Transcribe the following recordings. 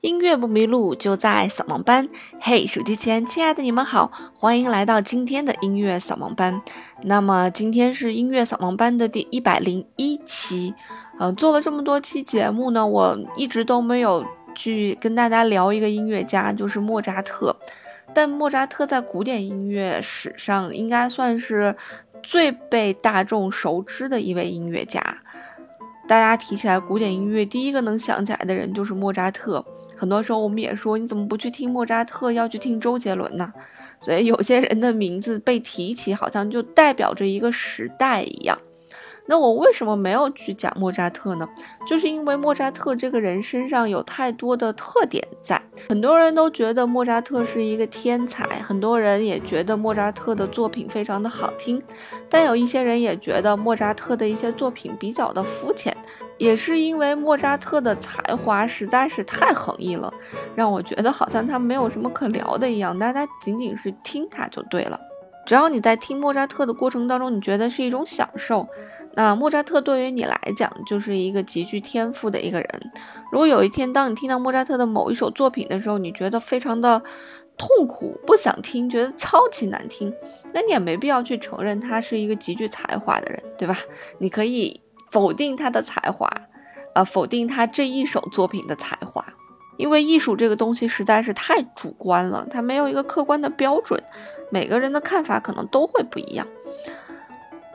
音乐不迷路，就在扫盲班。嘿，手机前亲爱的你们好，欢迎来到今天的音乐扫盲班。那么今天是音乐扫盲班的第一百零一期。嗯，做了这么多期节目呢，我一直都没有去跟大家聊一个音乐家，就是莫扎特。但莫扎特在古典音乐史上应该算是最被大众熟知的一位音乐家。大家提起来古典音乐，第一个能想起来的人就是莫扎特。很多时候我们也说，你怎么不去听莫扎特，要去听周杰伦呢？所以有些人的名字被提起，好像就代表着一个时代一样。那我为什么没有去讲莫扎特呢？就是因为莫扎特这个人身上有太多的特点在。很多人都觉得莫扎特是一个天才，很多人也觉得莫扎特的作品非常的好听，但有一些人也觉得莫扎特的一些作品比较的肤浅。也是因为莫扎特的才华实在是太横溢了，让我觉得好像他没有什么可聊的一样，大家仅仅是听他就对了。只要你在听莫扎特的过程当中，你觉得是一种享受，那莫扎特对于你来讲就是一个极具天赋的一个人。如果有一天当你听到莫扎特的某一首作品的时候，你觉得非常的痛苦，不想听，觉得超级难听，那你也没必要去承认他是一个极具才华的人，对吧？你可以否定他的才华，呃，否定他这一首作品的才华。因为艺术这个东西实在是太主观了，它没有一个客观的标准，每个人的看法可能都会不一样。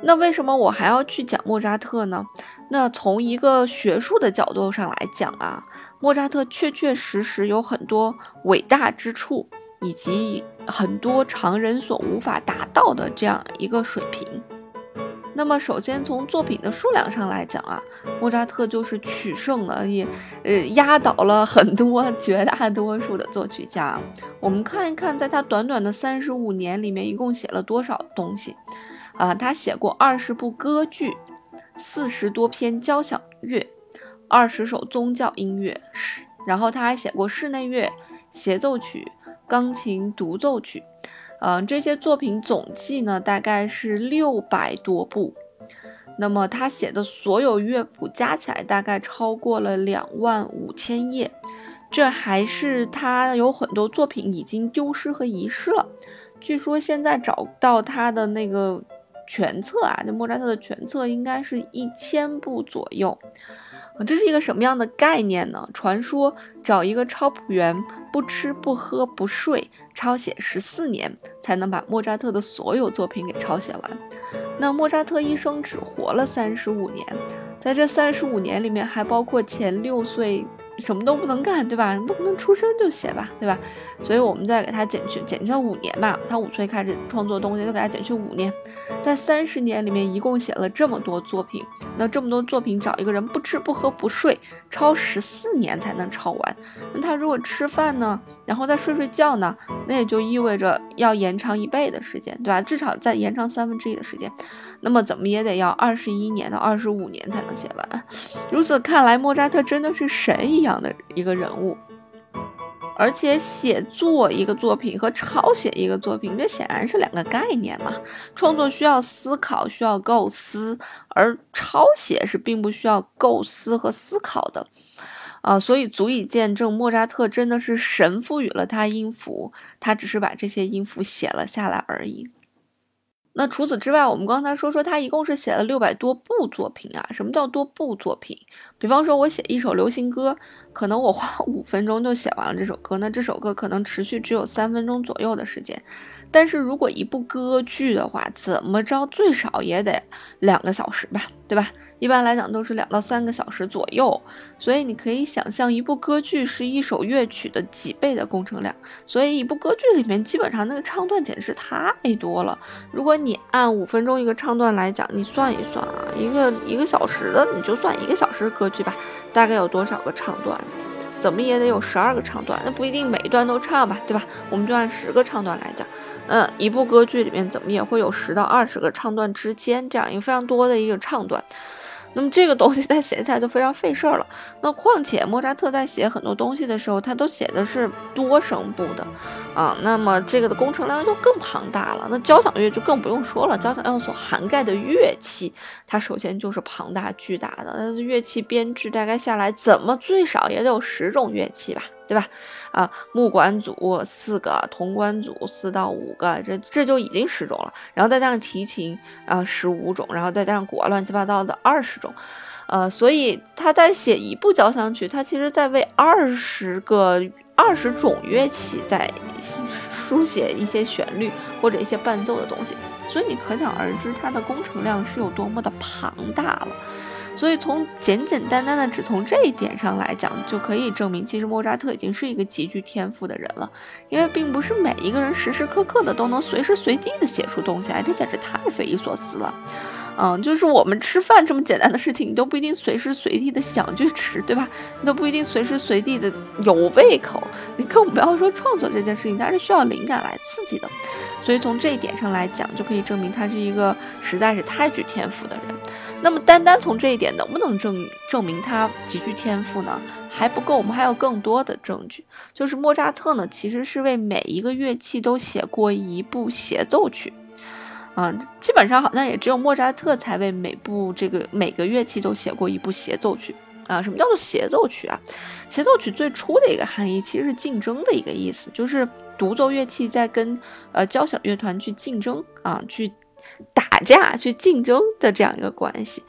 那为什么我还要去讲莫扎特呢？那从一个学术的角度上来讲啊，莫扎特确确实实有很多伟大之处，以及很多常人所无法达到的这样一个水平。那么，首先从作品的数量上来讲啊，莫扎特就是取胜了，也呃压倒了很多绝大多数的作曲家。我们看一看，在他短短的三十五年里面，一共写了多少东西啊？他写过二十部歌剧，四十多篇交响乐，二十首宗教音乐，然后他还写过室内乐、协奏曲、钢琴独奏曲。嗯，这些作品总计呢，大概是六百多部。那么他写的所有乐谱加起来，大概超过了两万五千页。这还是他有很多作品已经丢失和遗失了。据说现在找到他的那个全册啊，就莫扎特的全册，应该是一千部左右。这是一个什么样的概念呢？传说找一个抄谱员，不吃不喝不睡，抄写十四年，才能把莫扎特的所有作品给抄写完。那莫扎特一生只活了三十五年，在这三十五年里面，还包括前六岁。什么都不能干，对吧？你不可能出生就写吧，对吧？所以我们再给他减去，减去五年吧。他五岁开始创作东西，就给他减去五年，在三十年里面一共写了这么多作品。那这么多作品，找一个人不吃不喝不睡，抄十四年才能抄完。那他如果吃饭呢，然后再睡睡觉呢，那也就意味着要延长一倍的时间，对吧？至少再延长三分之一的时间。那么怎么也得要二十一年到二十五年才能写完。如此看来，莫扎特真的是神一样的一个人物。而且写作一个作品和抄写一个作品，这显然是两个概念嘛。创作需要思考，需要构思，而抄写是并不需要构思和思考的。啊，所以足以见证莫扎特真的是神赋予了他音符，他只是把这些音符写了下来而已。那除此之外，我们刚才说说他一共是写了六百多部作品啊。什么叫多部作品？比方说，我写一首流行歌，可能我花 五分钟就写完了这首歌，那这首歌可能持续只有三分钟左右的时间。但是如果一部歌剧的话，怎么着最少也得两个小时吧，对吧？一般来讲都是两到三个小时左右。所以你可以想象，一部歌剧是一首乐曲的几倍的工程量。所以一部歌剧里面基本上那个唱段简直太多了。如果你按五分钟一个唱段来讲，你算一算啊，一个一个小时的，你就算一个小时歌剧吧，大概有多少个唱段？怎么也得有十二个唱段，那不一定每一段都唱吧，对吧？我们就按十个唱段来讲，那一部歌剧里面怎么也会有十到二十个唱段之间这样一个非常多的一个唱段。那么这个东西在写起来就非常费事儿了。那况且莫扎特在写很多东西的时候，他都写的是多声部的啊，那么这个的工程量就更庞大了。那交响乐就更不用说了，交响乐所涵盖的乐器，它首先就是庞大巨大的。乐器编制大概下来，怎么最少也得有十种乐器吧？对吧？啊，木管组四个，铜管组四到五个，这这就已经十种了。然后再加上提琴啊，十五种，然后再加上鼓啊，乱七八糟的二十种。呃，所以他在写一部交响曲，他其实在为二十个二十种乐器在书写一些旋律或者一些伴奏的东西。所以你可想而知，它的工程量是有多么的庞大了。所以从简简单单的只从这一点上来讲，就可以证明，其实莫扎特已经是一个极具天赋的人了。因为并不是每一个人时时刻刻的都能随时随地的写出东西来，这简直太匪夷所思了。嗯，就是我们吃饭这么简单的事情，你都不一定随时随地的想去吃，对吧？你都不一定随时随地的有胃口。你更不要说创作这件事情，它是需要灵感来刺激的。所以从这一点上来讲，就可以证明他是一个实在是太具天赋的人。那么单单从这一点能不能证证明他极具天赋呢？还不够，我们还有更多的证据。就是莫扎特呢，其实是为每一个乐器都写过一部协奏曲，啊，基本上好像也只有莫扎特才为每部这个每个乐器都写过一部协奏曲。啊，什么叫做协奏曲啊？协奏曲最初的一个含义其实是竞争的一个意思，就是独奏乐器在跟呃交响乐团去竞争啊，去。打架去竞争的这样一个关系，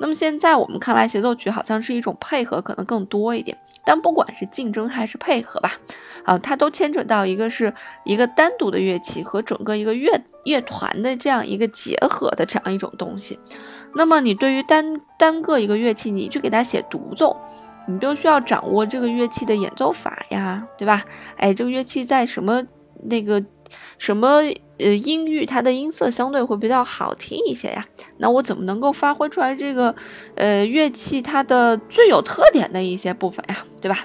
那么现在我们看来，协奏曲好像是一种配合，可能更多一点。但不管是竞争还是配合吧，啊，它都牵扯到一个是一个单独的乐器和整个一个乐乐团的这样一个结合的这样一种东西。那么你对于单单个一个乐器，你去给它写独奏，你就需要掌握这个乐器的演奏法呀，对吧？哎，这个乐器在什么那个？什么呃音域，它的音色相对会比较好听一些呀？那我怎么能够发挥出来这个呃乐器它的最有特点的一些部分呀？对吧？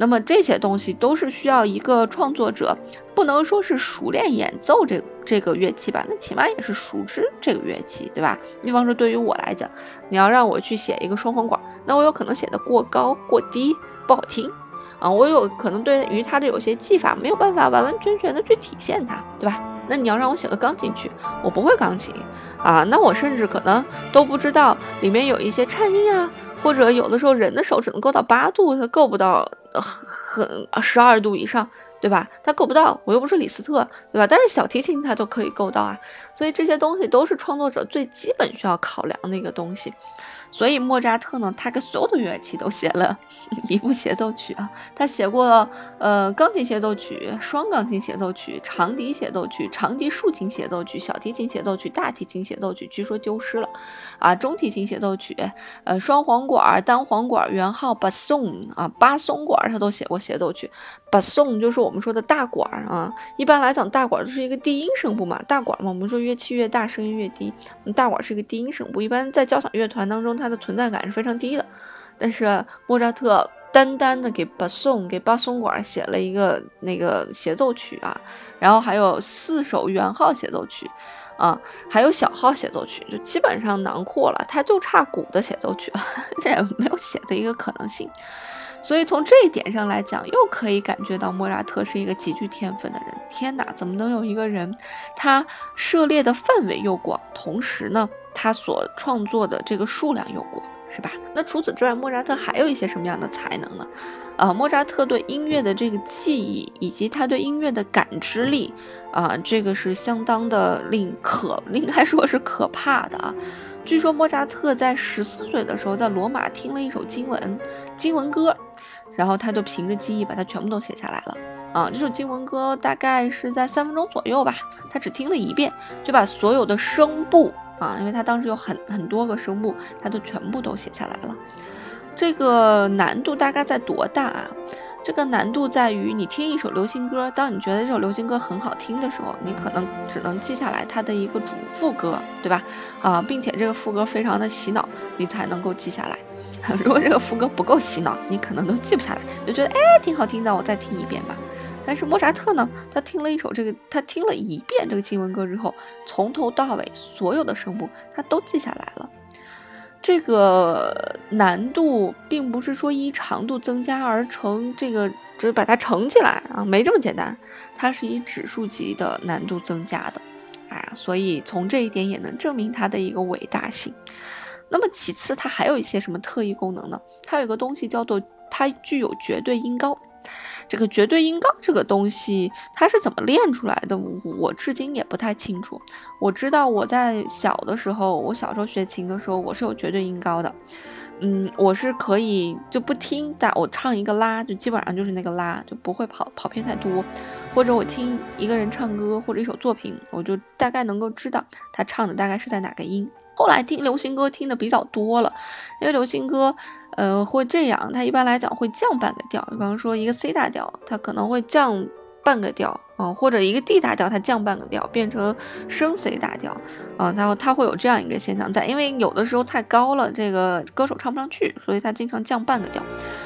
那么这些东西都是需要一个创作者，不能说是熟练演奏这这个乐器吧，那起码也是熟知这个乐器，对吧？比方说对于我来讲，你要让我去写一个双簧管，那我有可能写的过高过低不好听。啊，我有可能对于它的有些技法没有办法完完全全的去体现它，对吧？那你要让我写个钢琴曲，我不会钢琴啊，那我甚至可能都不知道里面有一些颤音啊，或者有的时候人的手只能够到八度，它够不到很十二度以上，对吧？它够不到，我又不是李斯特，对吧？但是小提琴它都可以够到啊，所以这些东西都是创作者最基本需要考量的一个东西。所以莫扎特呢，他给所有的乐器都写了一部协奏曲啊。他写过，呃，钢琴协奏曲、双钢琴协奏曲、长笛协奏曲、长笛竖琴协奏曲、小提琴协奏曲、大提琴协奏曲，据说丢失了啊。中提琴协奏曲，呃，双簧管、单簧管、圆号、巴松啊，巴松管，他都写过协奏曲。巴松就是我们说的大管啊。一般来讲，大管就是一个低音声部嘛。大管嘛，我们说乐器越大，声音越低。大管是一个低音声部，一般在交响乐团当中。它的存在感是非常低的，但是莫扎特单单的给巴松给巴松管写了一个那个协奏曲啊，然后还有四首圆号协奏曲啊，还有小号协奏曲，就基本上囊括了，他就差鼓的协奏曲了，这也没有写的一个可能性。所以从这一点上来讲，又可以感觉到莫扎特是一个极具天分的人。天哪，怎么能有一个人，他涉猎的范围又广，同时呢，他所创作的这个数量又广，是吧？那除此之外，莫扎特还有一些什么样的才能呢？呃，莫扎特对音乐的这个记忆，以及他对音乐的感知力，啊，这个是相当的令可，应该说是可怕的啊。据说莫扎特在十四岁的时候，在罗马听了一首经文经文歌，然后他就凭着记忆把它全部都写下来了。啊，这首经文歌大概是在三分钟左右吧，他只听了一遍，就把所有的声部啊，因为他当时有很很多个声部，他都全部都写下来了。这个难度大概在多大啊？这个难度在于，你听一首流行歌，当你觉得这首流行歌很好听的时候，你可能只能记下来它的一个主副歌，对吧？啊，并且这个副歌非常的洗脑，你才能够记下来。如果这个副歌不够洗脑，你可能都记不下来，就觉得哎挺好听的，我再听一遍吧。但是莫扎特呢，他听了一首这个，他听了一遍这个经文歌之后，从头到尾所有的声部他都记下来了。这个难度并不是说依长度增加而成，这个只把它乘起来啊，没这么简单，它是以指数级的难度增加的，哎呀，所以从这一点也能证明它的一个伟大性。那么其次，它还有一些什么特异功能呢？它有一个东西叫做它具有绝对音高。这个绝对音高这个东西，它是怎么练出来的？我至今也不太清楚。我知道我在小的时候，我小时候学琴的时候，我是有绝对音高的。嗯，我是可以就不听，但我唱一个拉，就基本上就是那个拉，就不会跑跑偏太多。或者我听一个人唱歌或者一首作品，我就大概能够知道他唱的大概是在哪个音。后来听流行歌听的比较多了，因为流行歌，呃，会这样，它一般来讲会降半个调，比方说一个 C 大调，它可能会降。半个调，嗯，或者一个 D 大调，它降半个调，变成升 C 大调，嗯，它它会有这样一个现象在，因为有的时候太高了，这个歌手唱不上去，所以它经常降半个调，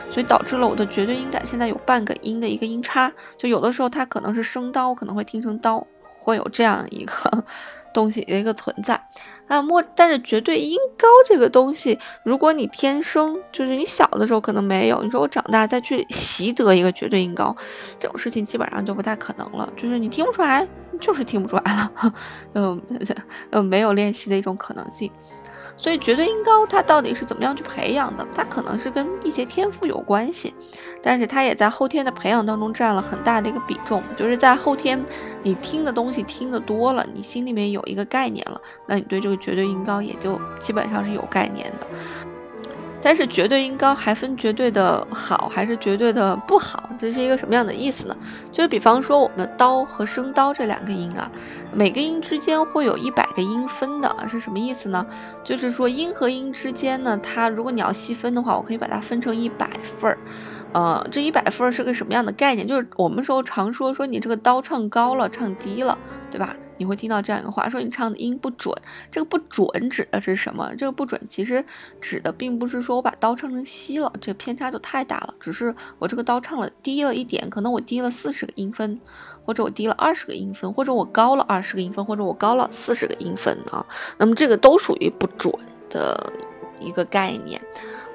所以导致了我的绝对音感现在有半个音的一个音差，就有的时候它可能是升刀，可能会听成刀，会有这样一个。东西的一个存在，那么但是绝对音高这个东西，如果你天生就是你小的时候可能没有，你说我长大再去习得一个绝对音高，这种事情基本上就不太可能了，就是你听不出来，就是听不出来了，嗯，呃，没有练习的一种可能性。所以绝对音高它到底是怎么样去培养的？它可能是跟一些天赋有关系，但是它也在后天的培养当中占了很大的一个比重。就是在后天，你听的东西听得多了，你心里面有一个概念了，那你对这个绝对音高也就基本上是有概念的。但是绝对音高还分绝对的好还是绝对的不好，这是一个什么样的意思呢？就是比方说我们的刀和升刀这两个音啊，每个音之间会有一百个音分的，是什么意思呢？就是说音和音之间呢，它如果你要细分的话，我可以把它分成一百份儿。呃，这一百分是个什么样的概念？就是我们说常说说你这个刀唱高了，唱低了，对吧？你会听到这样一个话，说你唱的音不准。这个不准指的是什么？这个不准其实指的并不是说我把刀唱成西了，这偏差就太大了。只是我这个刀唱了低了一点，可能我低了四十个音分，或者我低了二十个音分，或者我高了二十个音分，或者我高了四十个音分啊。那么这个都属于不准的一个概念。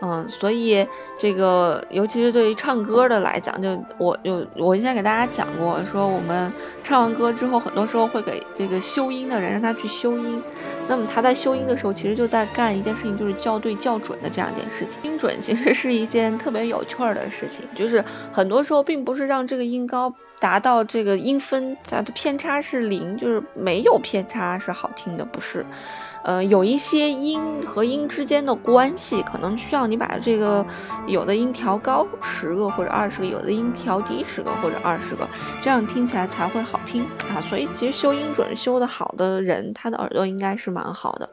嗯，所以这个，尤其是对于唱歌的来讲，就我就我以前给大家讲过，说我们唱完歌之后，很多时候会给这个修音的人让他去修音。那么他在修音的时候，其实就在干一件事情，就是校对校准的这样一件事情。音准其实是一件特别有趣儿的事情，就是很多时候并不是让这个音高。达到这个音分，它的偏差是零，就是没有偏差是好听的，不是？呃，有一些音和音之间的关系，可能需要你把这个有的音调高十个或者二十个，有的音调低十个或者二十个，这样听起来才会好听啊。所以其实修音准修的好的人，他的耳朵应该是蛮好的。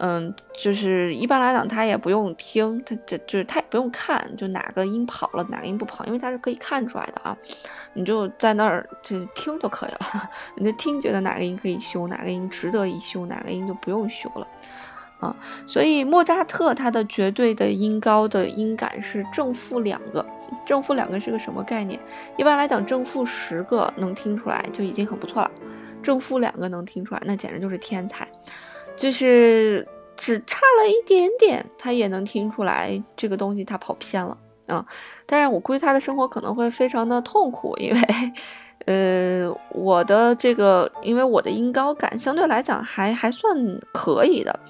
嗯，就是一般来讲，他也不用听，他这就是他也不用看，就哪个音跑了，哪个音不跑，因为他是可以看出来的啊。你就在那儿就听就可以了，你就听觉得哪个音可以修，哪个音值得一修，哪个音就不用修了啊。所以莫扎特他的绝对的音高的音感是正负两个，正负两个是个什么概念？一般来讲，正负十个能听出来就已经很不错了，正负两个能听出来，那简直就是天才。就是只差了一点点，他也能听出来这个东西他跑偏了啊！但是我估计他的生活可能会非常的痛苦，因为，呃，我的这个，因为我的音高感相对来讲还还算可以的，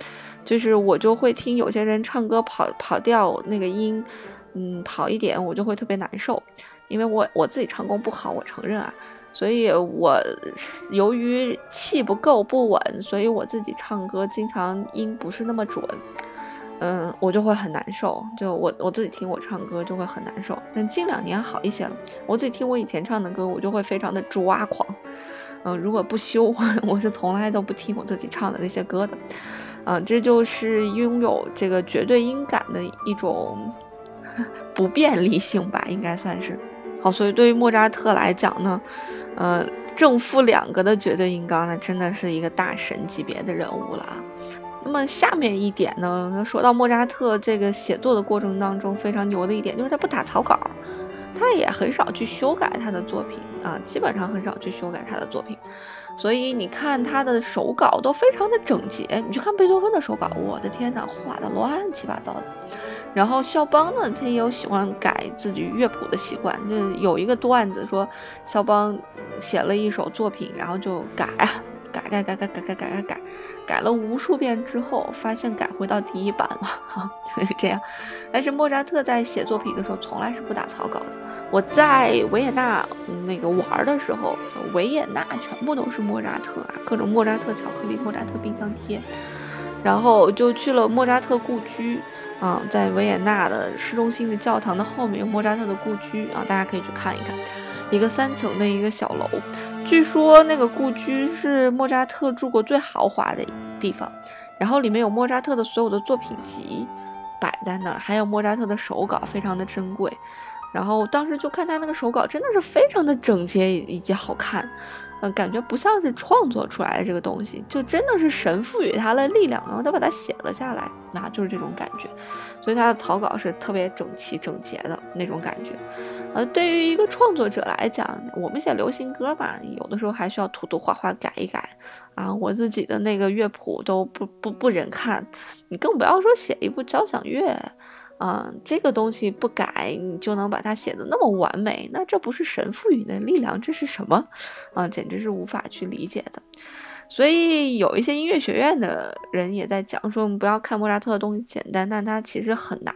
就是我就会听有些人唱歌跑跑调那个音，嗯，跑一点我就会特别难受，因为我我自己唱功不好，我承认啊。所以，我由于气不够不稳，所以我自己唱歌经常音不是那么准，嗯，我就会很难受。就我我自己听我唱歌就会很难受。但近两年好一些了，我自己听我以前唱的歌，我就会非常的抓狂。嗯，如果不修，我是从来都不听我自己唱的那些歌的。嗯，这就是拥有这个绝对音感的一种 不便利性吧，应该算是。好，所以对于莫扎特来讲呢，呃，正负两个的绝对音高，那真的是一个大神级别的人物了啊。那么下面一点呢，说到莫扎特这个写作的过程当中非常牛的一点，就是他不打草稿，他也很少去修改他的作品啊，基本上很少去修改他的作品。所以你看他的手稿都非常的整洁，你去看贝多芬的手稿，我的天哪，画的乱七八糟的。然后肖邦呢，他也有喜欢改自己乐谱的习惯，就有一个段子说，肖邦写了一首作品，然后就改，改改改改改改改改改，改了无数遍之后，发现改回到第一版了，哈，就是这样。但是莫扎特在写作品的时候从来是不打草稿的。我在维也纳那个玩的时候，维也纳全部都是莫扎特啊，各种莫扎特巧克力、莫扎特冰箱贴，然后就去了莫扎特故居。嗯，在维也纳的市中心的教堂的后面有莫扎特的故居啊，大家可以去看一看，一个三层的一个小楼，据说那个故居是莫扎特住过最豪华的地方，然后里面有莫扎特的所有的作品集摆在那儿，还有莫扎特的手稿，非常的珍贵。然后当时就看他那个手稿，真的是非常的整洁以及好看。嗯，感觉不像是创作出来的这个东西，就真的是神赋予他的力量，然后他把它写了下来，那就是这种感觉。所以他的草稿是特别整齐整洁的那种感觉。呃，对于一个创作者来讲，我们写流行歌吧，有的时候还需要涂涂画画改一改啊。我自己的那个乐谱都不不不忍看，你更不要说写一部交响乐。嗯，这个东西不改，你就能把它写的那么完美？那这不是神赋予的力量，这是什么？啊，简直是无法去理解的。所以有一些音乐学院的人也在讲说，我们不要看莫扎特的东西简单，但它其实很难。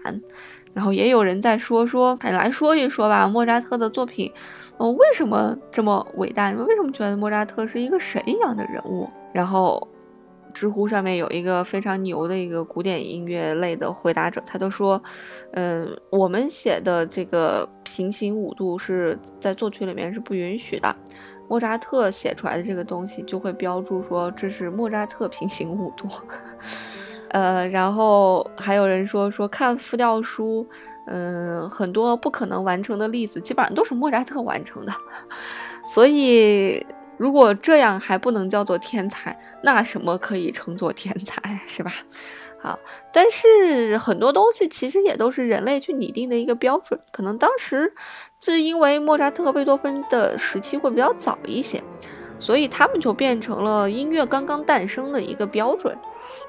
然后也有人在说说，来说一说吧，莫扎特的作品，嗯，为什么这么伟大？你们为什么觉得莫扎特是一个神一样的人物？然后。知乎上面有一个非常牛的一个古典音乐类的回答者，他都说，嗯，我们写的这个平行五度是在作曲里面是不允许的，莫扎特写出来的这个东西就会标注说这是莫扎特平行五度，呃，然后还有人说说看复调书，嗯，很多不可能完成的例子基本上都是莫扎特完成的，所以。如果这样还不能叫做天才，那什么可以称作天才，是吧？好，但是很多东西其实也都是人类去拟定的一个标准，可能当时是因为莫扎特和、贝多芬的时期会比较早一些，所以他们就变成了音乐刚刚诞生的一个标准。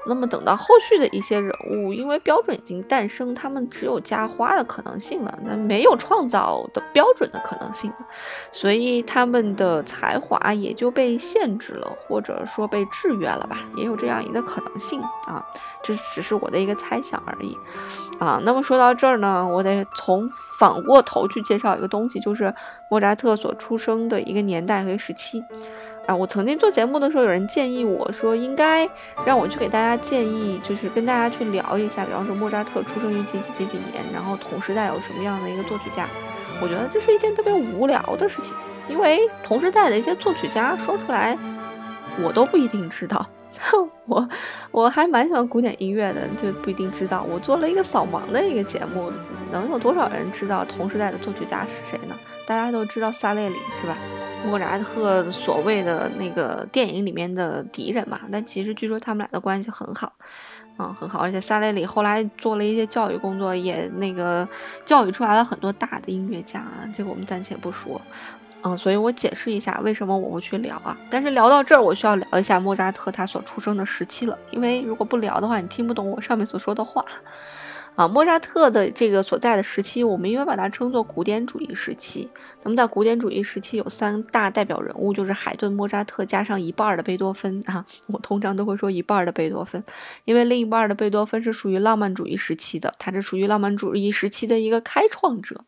那么等到后续的一些人物，因为标准已经诞生，他们只有加花的可能性了，那没有创造的标准的可能性了，所以他们的才华也就被限制了，或者说被制约了吧，也有这样一个可能性啊，这只是我的一个猜想而已啊。那么说到这儿呢，我得从反过头去介绍一个东西，就是莫扎特所出生的一个年代和时期。啊，我曾经做节目的时候，有人建议我说，应该让我去给大家建议，就是跟大家去聊一下，比方说莫扎特出生于几几几几年，然后同时代有什么样的一个作曲家。我觉得这是一件特别无聊的事情，因为同时代的一些作曲家说出来，我都不一定知道。我我还蛮喜欢古典音乐的，就不一定知道。我做了一个扫盲的一个节目，能有多少人知道同时代的作曲家是谁呢？大家都知道萨列里是吧？莫扎特所谓的那个电影里面的敌人嘛，但其实据说他们俩的关系很好，嗯，很好。而且萨雷里后来做了一些教育工作，也那个教育出来了很多大的音乐家，这个我们暂且不说，嗯，所以我解释一下为什么我不去聊啊。但是聊到这儿，我需要聊一下莫扎特他所出生的时期了，因为如果不聊的话，你听不懂我上面所说的话。啊，莫扎特的这个所在的时期，我们一般把它称作古典主义时期。那么在古典主义时期有三大代表人物，就是海顿、莫扎特加上一半的贝多芬啊。我通常都会说一半的贝多芬，因为另一半的贝多芬是属于浪漫主义时期的，他是属于浪漫主义时期的一个开创者。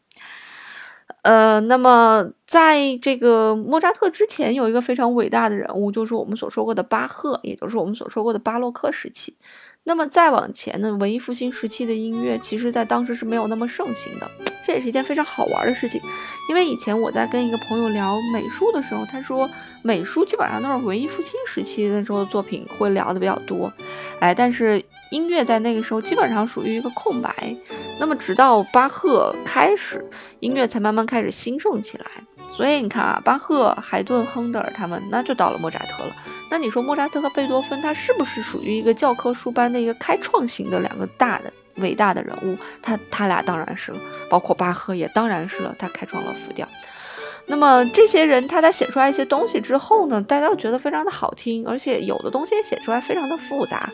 呃，那么在这个莫扎特之前，有一个非常伟大的人物，就是我们所说过的巴赫，也就是我们所说过的巴洛克时期。那么再往前呢，文艺复兴时期的音乐，其实在当时是没有那么盛行的，这也是一件非常好玩的事情。因为以前我在跟一个朋友聊美术的时候，他说美术基本上都是文艺复兴时期那时候的作品会聊的比较多，哎，但是音乐在那个时候基本上属于一个空白。那么直到巴赫开始，音乐才慢慢开始兴盛起来。所以你看啊，巴赫、海顿、亨德尔他们，那就到了莫扎特了。那你说莫扎特和贝多芬，他是不是属于一个教科书般的一个开创型的两个大的伟大的人物？他他俩当然是了，包括巴赫也当然是了，他开创了复调。那么这些人他在写出来一些东西之后呢，大家觉得非常的好听，而且有的东西写出来非常的复杂，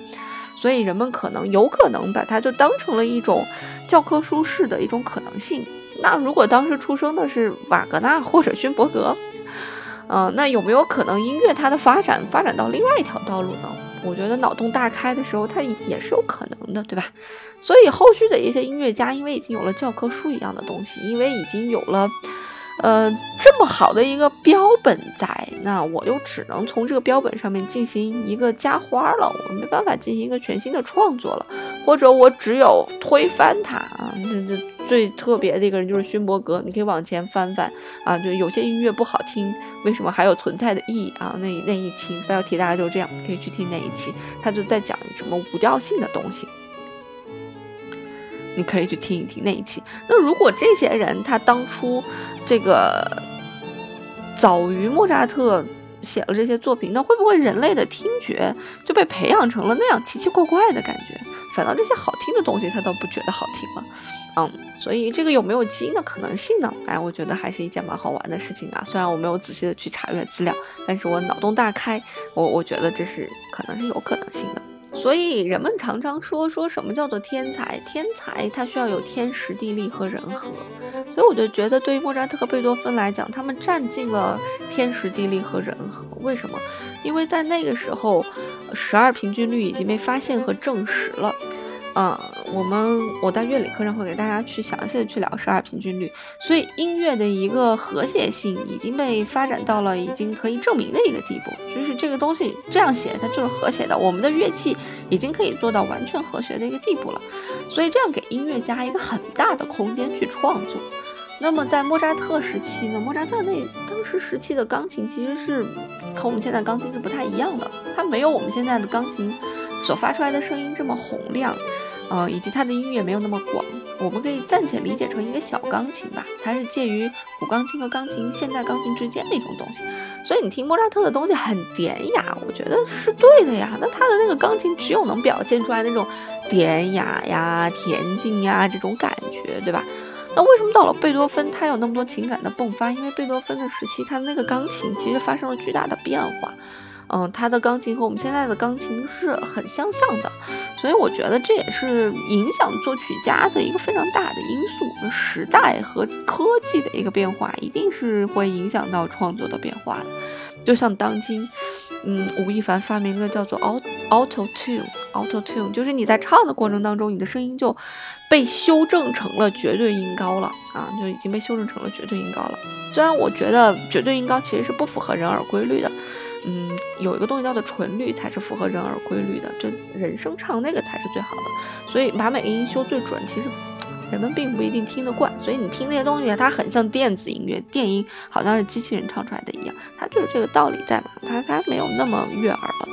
所以人们可能有可能把它就当成了一种教科书式的一种可能性。那如果当时出生的是瓦格纳或者勋伯格？嗯，那有没有可能音乐它的发展发展到另外一条道路呢？我觉得脑洞大开的时候，它也是有可能的，对吧？所以后续的一些音乐家，因为已经有了教科书一样的东西，因为已经有了。呃，这么好的一个标本在，那我就只能从这个标本上面进行一个加花了，我没办法进行一个全新的创作了，或者我只有推翻它啊。这这最特别的一个人就是勋伯格，你可以往前翻翻啊，就有些音乐不好听，为什么还有存在的意义啊？那那一期标题大概就这样，可以去听那一期，他就在讲什么无调性的东西。你可以去听一听那一期。那如果这些人他当初这个早于莫扎特写了这些作品，那会不会人类的听觉就被培养成了那样奇奇怪怪的感觉？反倒这些好听的东西他都不觉得好听了。嗯，所以这个有没有基因的可能性呢？哎，我觉得还是一件蛮好玩的事情啊。虽然我没有仔细的去查阅资料，但是我脑洞大开，我我觉得这是可能是有可能性的。所以人们常常说说什么叫做天才？天才他需要有天时地利和人和。所以我就觉得，对于莫扎特和贝多芬来讲，他们占尽了天时地利和人和。为什么？因为在那个时候，十二平均律已经被发现和证实了。嗯，我们我在乐理课上会给大家去详细的去聊十二平均律，所以音乐的一个和谐性已经被发展到了已经可以证明的一个地步，就是这个东西这样写它就是和谐的，我们的乐器已经可以做到完全和谐的一个地步了，所以这样给音乐家一个很大的空间去创作。那么在莫扎特时期呢，莫扎特那当时时期的钢琴其实是和我们现在钢琴是不太一样的，它没有我们现在的钢琴所发出来的声音这么洪亮。呃，以及它的音乐没有那么广，我们可以暂且理解成一个小钢琴吧，它是介于古钢琴和钢琴、现代钢琴之间的一种东西。所以你听莫扎特的东西很典雅，我觉得是对的呀。那他的那个钢琴只有能表现出来那种典雅呀、恬静呀这种感觉，对吧？那为什么到了贝多芬，他有那么多情感的迸发？因为贝多芬的时期，他的那个钢琴其实发生了巨大的变化。嗯，他的钢琴和我们现在的钢琴是很相像的，所以我觉得这也是影响作曲家的一个非常大的因素。时代和科技的一个变化，一定是会影响到创作的变化的。就像当今，嗯，吴亦凡发明的叫做 auto tune，auto tune，就是你在唱的过程当中，你的声音就被修正成了绝对音高了啊，就已经被修正成了绝对音高了。虽然我觉得绝对音高其实是不符合人耳规律的。有一个东西叫做纯律，才是符合人耳规律的，就人声唱那个才是最好的。所以把每个音修最准，其实人们并不一定听得惯。所以你听那些东西，它很像电子音乐，电音好像是机器人唱出来的一样，它就是这个道理在嘛，它它没有那么悦耳了。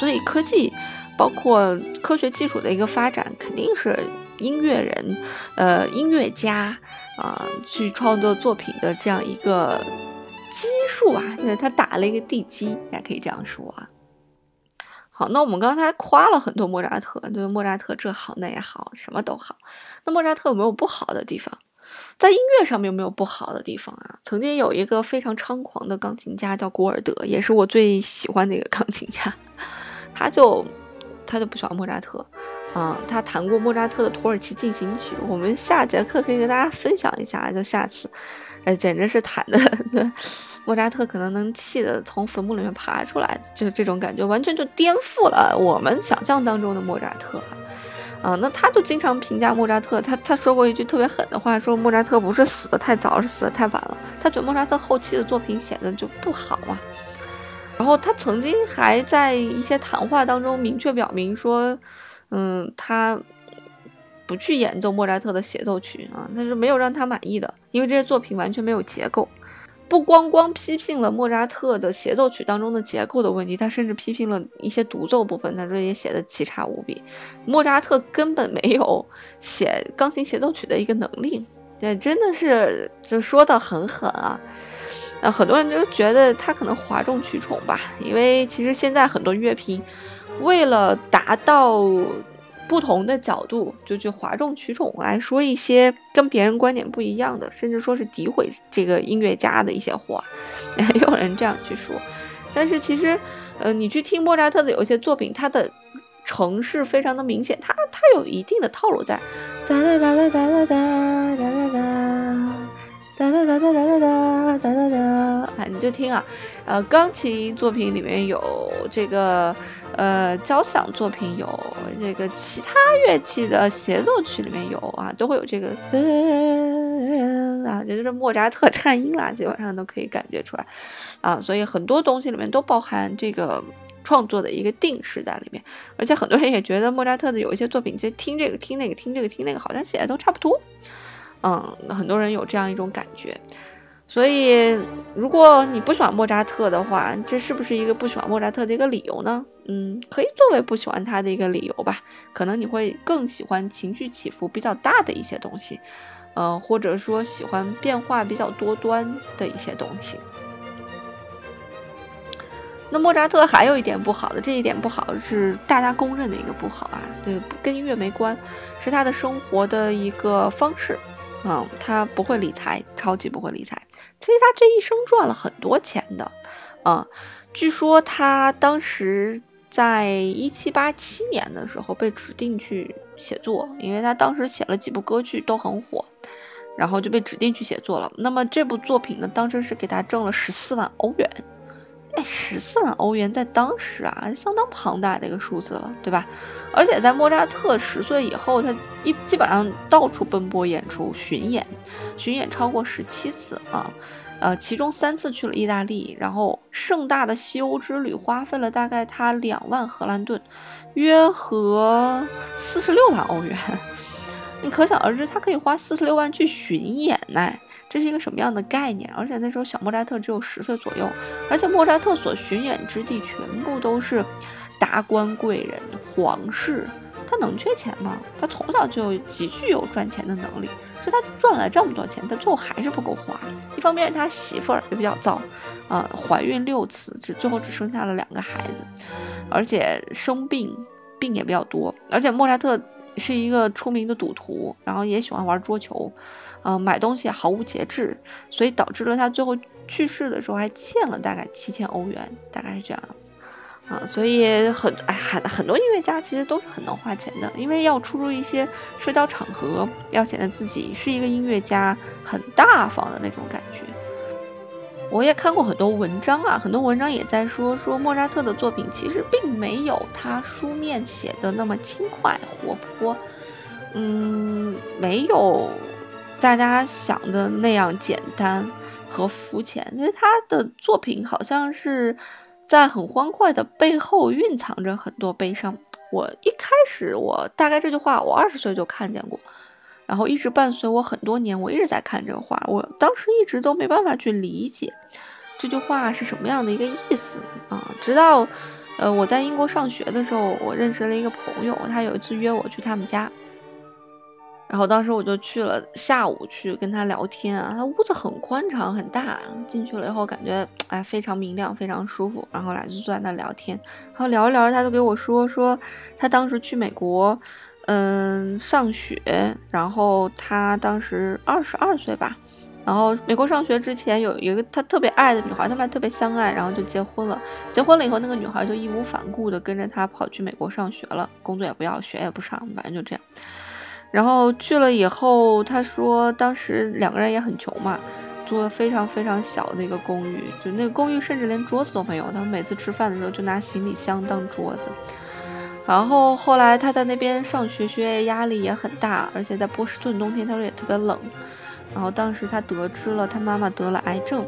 所以科技，包括科学技术的一个发展，肯定是音乐人，呃，音乐家啊，去创作作品的这样一个。基数啊，就是，他打了一个地基，也可以这样说啊。好，那我们刚才夸了很多莫扎特，对，莫扎特这好那也好，什么都好。那莫扎特有没有不好的地方？在音乐上面有没有不好的地方啊？曾经有一个非常猖狂的钢琴家叫古尔德，也是我最喜欢的一个钢琴家，他就他就不喜欢莫扎特。嗯，他弹过莫扎特的土耳其进行曲，我们下节课可以跟大家分享一下，就下次，哎，简直是弹的，对，莫扎特可能能气得从坟墓里面爬出来，就是这种感觉，完全就颠覆了我们想象当中的莫扎特。啊，那他就经常评价莫扎特，他他说过一句特别狠的话，说莫扎特不是死的太早，是死的太晚了。他觉得莫扎特后期的作品写的就不好嘛。然后他曾经还在一些谈话当中明确表明说。嗯，他不去演奏莫扎特的协奏曲啊，那是没有让他满意的，因为这些作品完全没有结构。不光光批评了莫扎特的协奏曲当中的结构的问题，他甚至批评了一些独奏部分，他说也写的奇差无比。莫扎特根本没有写钢琴协奏曲的一个能力，这真的是就说的很狠啊。啊，很多人就觉得他可能哗众取宠吧，因为其实现在很多乐评。为了达到不同的角度，就去哗众取宠来说一些跟别人观点不一样的，甚至说是诋毁这个音乐家的一些话，也 有人这样去说。但是其实，呃，你去听莫扎特的有一些作品，他的程式非常的明显，他他有一定的套路在。哒哒哒哒哒哒哒哒哒哒。哒哒哒哒哒哒哒哒哒，啊，你就听啊，呃，钢琴作品里面有这个，呃，交响作品有这个，其他乐器的协奏曲里面有啊，都会有这个，啊，也就是莫扎特颤音啦，基本上都可以感觉出来，啊，所以很多东西里面都包含这个。创作的一个定式在里面，而且很多人也觉得莫扎特的有一些作品，其实听这个听那个听这个听那个，好像写的都差不多。嗯，很多人有这样一种感觉。所以，如果你不喜欢莫扎特的话，这是不是一个不喜欢莫扎特的一个理由呢？嗯，可以作为不喜欢他的一个理由吧。可能你会更喜欢情绪起伏比较大的一些东西，呃，或者说喜欢变化比较多端的一些东西。那莫扎特还有一点不好的，这一点不好是大家公认的一个不好啊，这跟音乐没关，是他的生活的一个方式，嗯，他不会理财，超级不会理财。其实他这一生赚了很多钱的，嗯，据说他当时在一七八七年的时候被指定去写作，因为他当时写了几部歌剧都很火，然后就被指定去写作了。那么这部作品呢，当时是给他挣了十四万欧元。十四万欧元在当时啊，相当庞大的一个数字了，对吧？而且在莫扎特十岁以后，他一基本上到处奔波演出、巡演，巡演超过十七次啊，呃，其中三次去了意大利，然后盛大的西欧之旅花费了大概他两万荷兰盾，约合四十六万欧元。你可想而知，他可以花四十六万去巡演呢。这是一个什么样的概念？而且那时候小莫扎特只有十岁左右，而且莫扎特所巡演之地全部都是达官贵人、皇室，他能缺钱吗？他从小就极具有赚钱的能力，所以他赚了这么多钱，他最后还是不够花。一方面他媳妇儿也比较糟，啊，怀孕六次，只最后只生下了两个孩子，而且生病病也比较多，而且莫扎特是一个出名的赌徒，然后也喜欢玩桌球。嗯，买东西毫无节制，所以导致了他最后去世的时候还欠了大概七千欧元，大概是这样子啊。所以很哎很很多音乐家其实都是很能花钱的，因为要出入一些社交场合，要显得自己是一个音乐家，很大方的那种感觉。我也看过很多文章啊，很多文章也在说说莫扎特的作品其实并没有他书面写的那么轻快活泼，嗯，没有。大家想的那样简单和肤浅，因为他的作品好像是在很欢快的背后蕴藏着很多悲伤。我一开始，我大概这句话，我二十岁就看见过，然后一直伴随我很多年，我一直在看这个话。我当时一直都没办法去理解这句话是什么样的一个意思啊，直到呃我在英国上学的时候，我认识了一个朋友，他有一次约我去他们家。然后当时我就去了，下午去跟他聊天啊，他屋子很宽敞很大，进去了以后感觉哎非常明亮，非常舒服。然后俩就坐在那聊天，然后聊着聊着他就给我说说他当时去美国，嗯上学，然后他当时二十二岁吧，然后美国上学之前有一个他特别爱的女孩，他们还特别相爱，然后就结婚了。结婚了以后，那个女孩就义无反顾的跟着他跑去美国上学了，工作也不要，学也不上，反正就这样。然后去了以后，他说当时两个人也很穷嘛，租了非常非常小的一个公寓，就那个公寓甚至连桌子都没有，他们每次吃饭的时候就拿行李箱当桌子。然后后来他在那边上学，学业压力也很大，而且在波士顿冬天他说也特别冷。然后当时他得知了他妈妈得了癌症，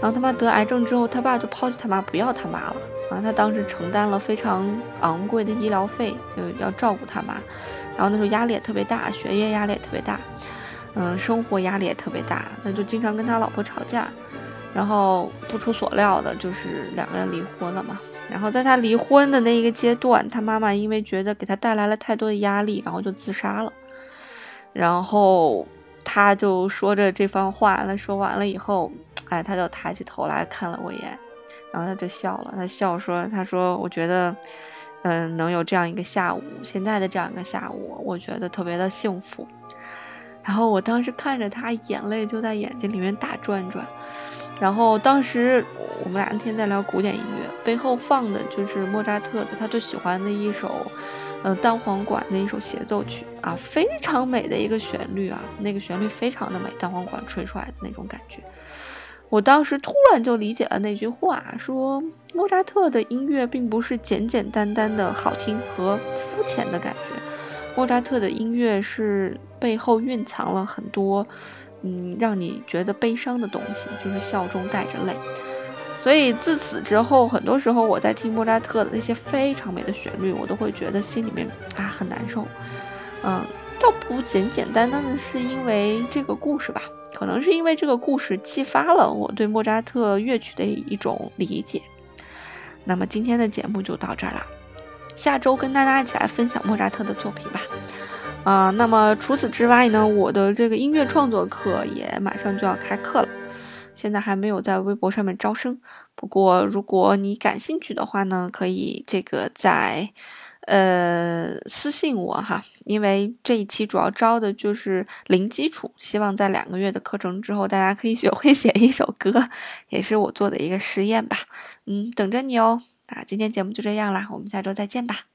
然后他妈得癌症之后，他爸就抛弃他妈，不要他妈了。然后他当时承担了非常昂贵的医疗费，就要照顾他妈。然后那时候压力也特别大，学业压力也特别大，嗯，生活压力也特别大，那就经常跟他老婆吵架，然后不出所料的就是两个人离婚了嘛。然后在他离婚的那一个阶段，他妈妈因为觉得给他带来了太多的压力，然后就自杀了。然后他就说着这番话，那说完了以后，哎，他就抬起头来看了我一眼，然后他就笑了，他笑说：“他说我觉得。”嗯，能有这样一个下午，现在的这样一个下午，我觉得特别的幸福。然后我当时看着他，眼泪就在眼睛里面打转转。然后当时我们俩那天在聊古典音乐，背后放的就是莫扎特的他最喜欢的一首，呃，单簧管的一首协奏曲啊，非常美的一个旋律啊，那个旋律非常的美，单簧管吹出来的那种感觉。我当时突然就理解了那句话，说莫扎特的音乐并不是简简单单的好听和肤浅的感觉，莫扎特的音乐是背后蕴藏了很多，嗯，让你觉得悲伤的东西，就是笑中带着泪。所以自此之后，很多时候我在听莫扎特的那些非常美的旋律，我都会觉得心里面啊很难受，嗯，倒不简简单单的是因为这个故事吧。可能是因为这个故事激发了我对莫扎特乐曲的一种理解。那么今天的节目就到这儿了，下周跟大家一起来分享莫扎特的作品吧。啊，那么除此之外呢，我的这个音乐创作课也马上就要开课了，现在还没有在微博上面招生。不过如果你感兴趣的话呢，可以这个在。呃，私信我哈，因为这一期主要招的就是零基础，希望在两个月的课程之后，大家可以学会写一首歌，也是我做的一个实验吧。嗯，等着你哦。那今天节目就这样啦，我们下周再见吧。